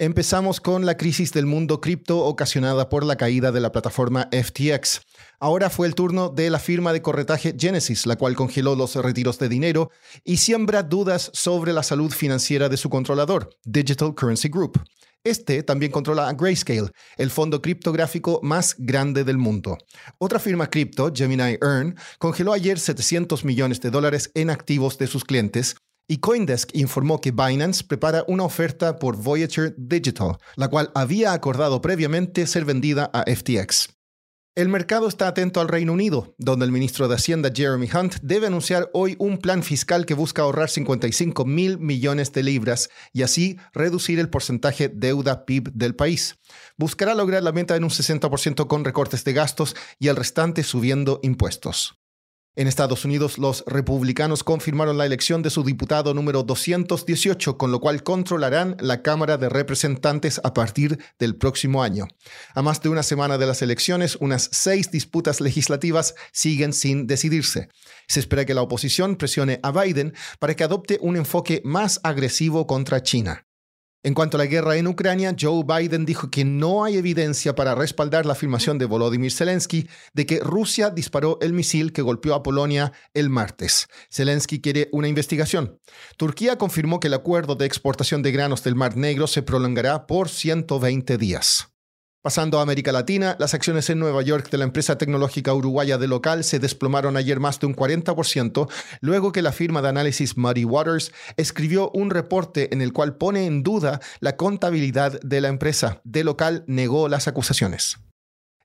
Empezamos con la crisis del mundo cripto ocasionada por la caída de la plataforma FTX. Ahora fue el turno de la firma de corretaje Genesis, la cual congeló los retiros de dinero y siembra dudas sobre la salud financiera de su controlador, Digital Currency Group. Este también controla a Grayscale, el fondo criptográfico más grande del mundo. Otra firma cripto, Gemini Earn, congeló ayer 700 millones de dólares en activos de sus clientes y Coindesk informó que Binance prepara una oferta por Voyager Digital, la cual había acordado previamente ser vendida a FTX. El mercado está atento al Reino Unido, donde el ministro de Hacienda Jeremy Hunt debe anunciar hoy un plan fiscal que busca ahorrar 55 mil millones de libras y así reducir el porcentaje deuda PIB del país. Buscará lograr la meta en un 60% con recortes de gastos y el restante subiendo impuestos. En Estados Unidos, los republicanos confirmaron la elección de su diputado número 218, con lo cual controlarán la Cámara de Representantes a partir del próximo año. A más de una semana de las elecciones, unas seis disputas legislativas siguen sin decidirse. Se espera que la oposición presione a Biden para que adopte un enfoque más agresivo contra China. En cuanto a la guerra en Ucrania, Joe Biden dijo que no hay evidencia para respaldar la afirmación de Volodymyr Zelensky de que Rusia disparó el misil que golpeó a Polonia el martes. Zelensky quiere una investigación. Turquía confirmó que el acuerdo de exportación de granos del Mar Negro se prolongará por 120 días. Pasando a América Latina, las acciones en Nueva York de la empresa tecnológica uruguaya de local se desplomaron ayer más de un 40%, luego que la firma de análisis Muddy Waters escribió un reporte en el cual pone en duda la contabilidad de la empresa. De local negó las acusaciones.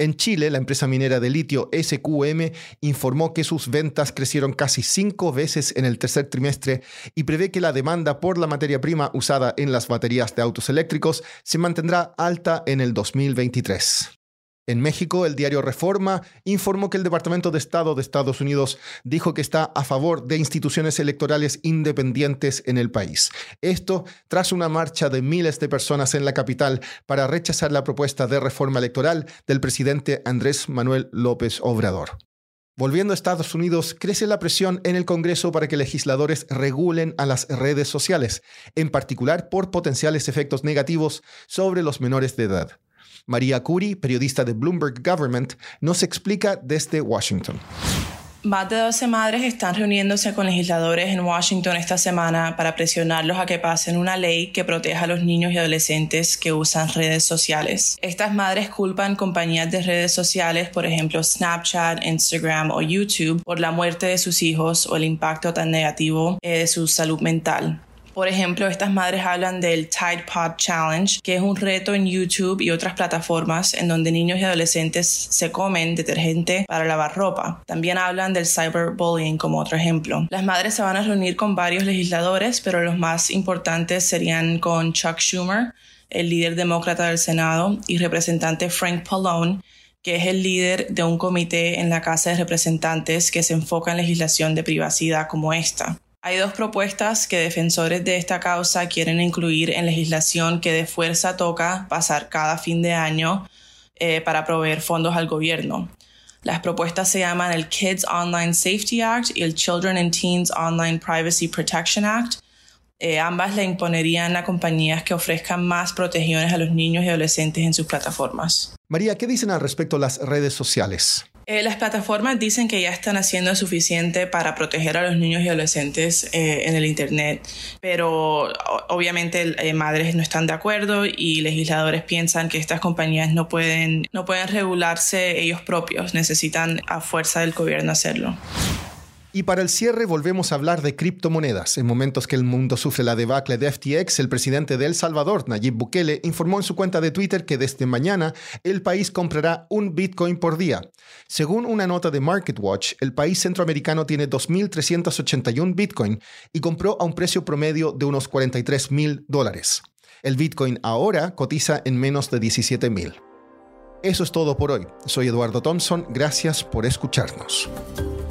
En Chile, la empresa minera de litio SQM informó que sus ventas crecieron casi cinco veces en el tercer trimestre y prevé que la demanda por la materia prima usada en las baterías de autos eléctricos se mantendrá alta en el 2023. En México, el diario Reforma informó que el Departamento de Estado de Estados Unidos dijo que está a favor de instituciones electorales independientes en el país. Esto tras una marcha de miles de personas en la capital para rechazar la propuesta de reforma electoral del presidente Andrés Manuel López Obrador. Volviendo a Estados Unidos, crece la presión en el Congreso para que legisladores regulen a las redes sociales, en particular por potenciales efectos negativos sobre los menores de edad. María Curi, periodista de Bloomberg Government, nos explica desde Washington. Más de 12 madres están reuniéndose con legisladores en Washington esta semana para presionarlos a que pasen una ley que proteja a los niños y adolescentes que usan redes sociales. Estas madres culpan compañías de redes sociales, por ejemplo Snapchat, Instagram o YouTube, por la muerte de sus hijos o el impacto tan negativo eh, de su salud mental. Por ejemplo, estas madres hablan del Tide Pod Challenge, que es un reto en YouTube y otras plataformas en donde niños y adolescentes se comen detergente para lavar ropa. También hablan del cyberbullying como otro ejemplo. Las madres se van a reunir con varios legisladores, pero los más importantes serían con Chuck Schumer, el líder demócrata del Senado, y representante Frank Pallone, que es el líder de un comité en la Casa de Representantes que se enfoca en legislación de privacidad como esta. Hay dos propuestas que defensores de esta causa quieren incluir en legislación que de fuerza toca pasar cada fin de año eh, para proveer fondos al gobierno. Las propuestas se llaman el Kids Online Safety Act y el Children and Teens Online Privacy Protection Act. Eh, ambas le imponerían a compañías que ofrezcan más protecciones a los niños y adolescentes en sus plataformas. María, ¿qué dicen al respecto las redes sociales? Eh, las plataformas dicen que ya están haciendo suficiente para proteger a los niños y adolescentes eh, en el Internet, pero obviamente eh, madres no están de acuerdo y legisladores piensan que estas compañías no pueden, no pueden regularse ellos propios, necesitan a fuerza del gobierno hacerlo. Y para el cierre volvemos a hablar de criptomonedas. En momentos que el mundo sufre la debacle de FTX, el presidente de El Salvador, Nayib Bukele, informó en su cuenta de Twitter que desde mañana el país comprará un Bitcoin por día. Según una nota de MarketWatch, el país centroamericano tiene 2.381 Bitcoin y compró a un precio promedio de unos 43 mil dólares. El Bitcoin ahora cotiza en menos de 17 mil. Eso es todo por hoy. Soy Eduardo Thompson. Gracias por escucharnos.